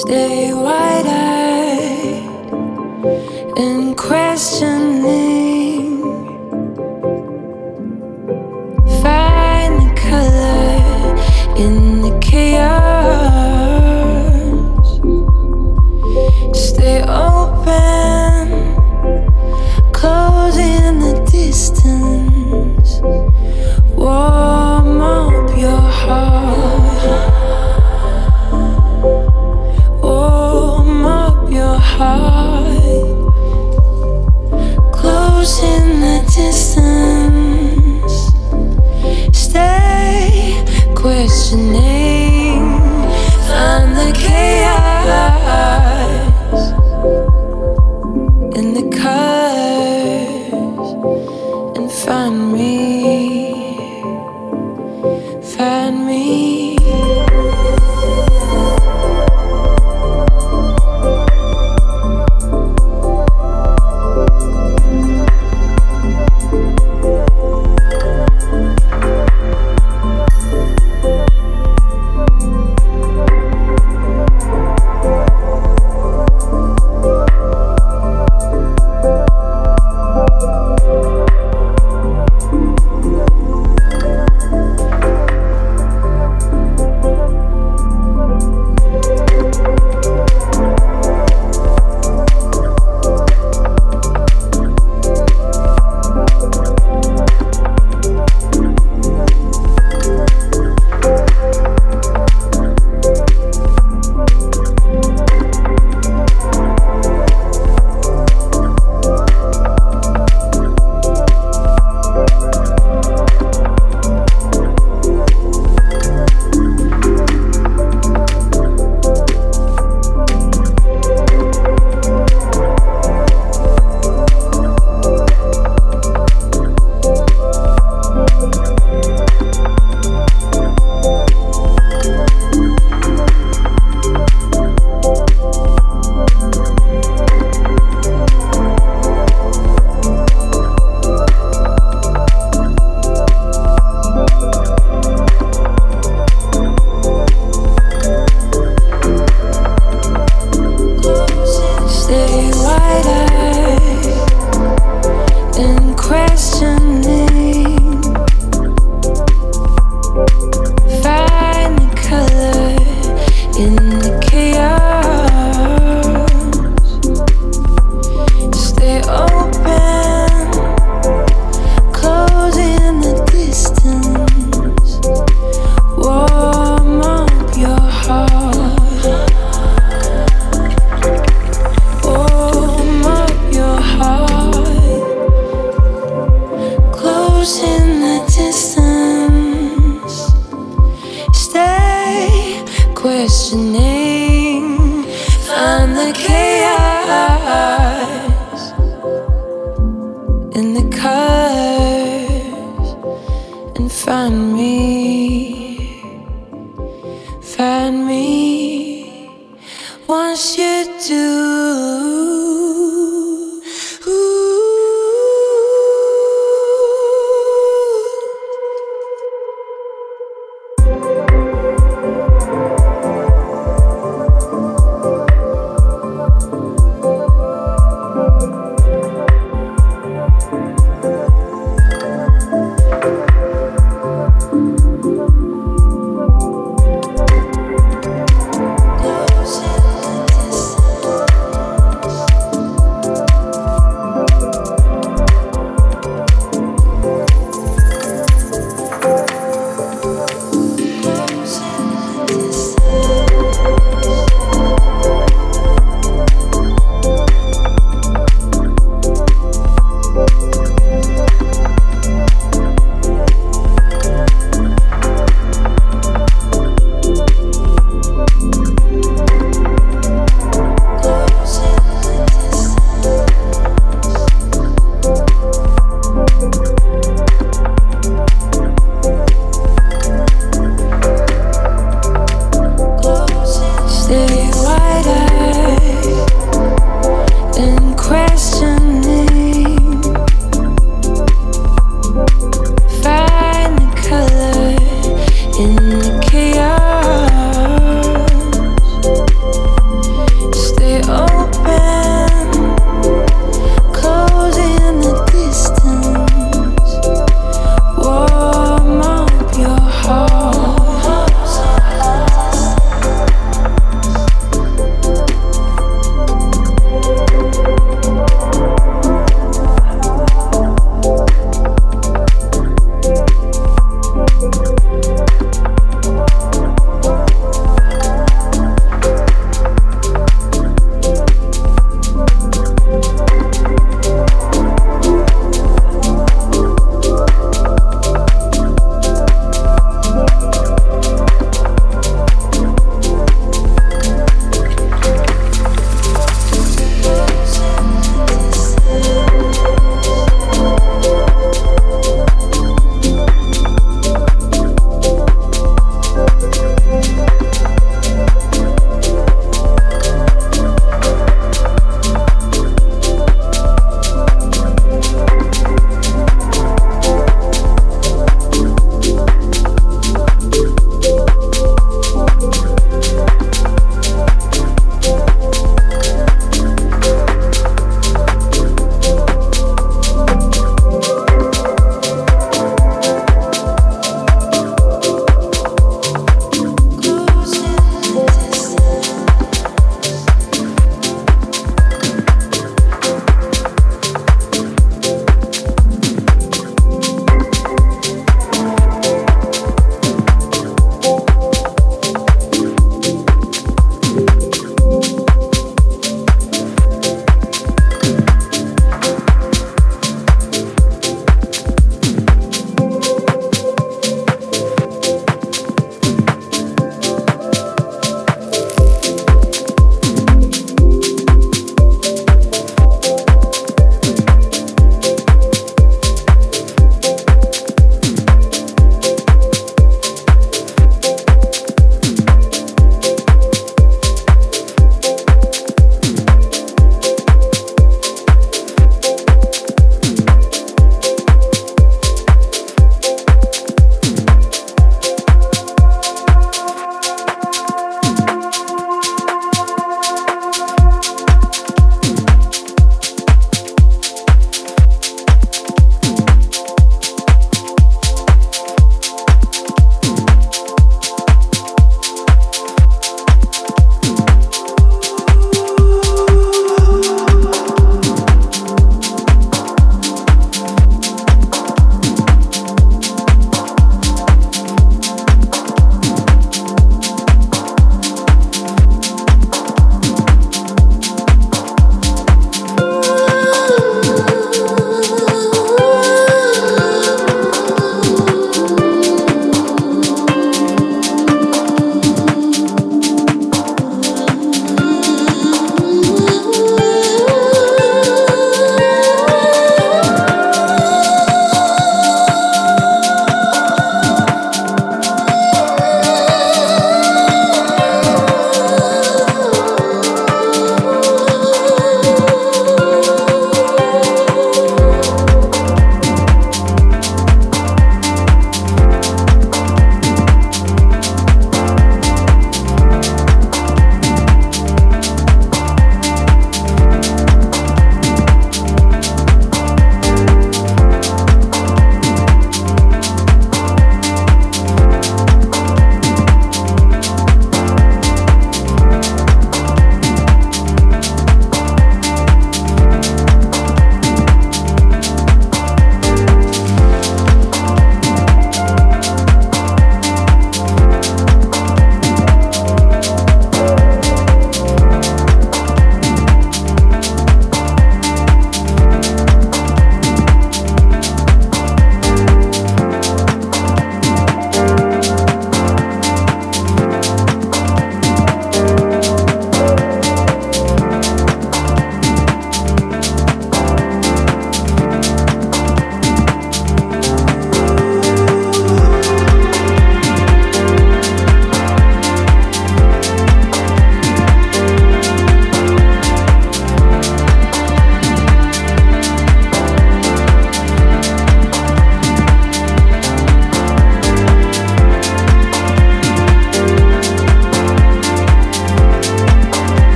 Stay wide eyed and question.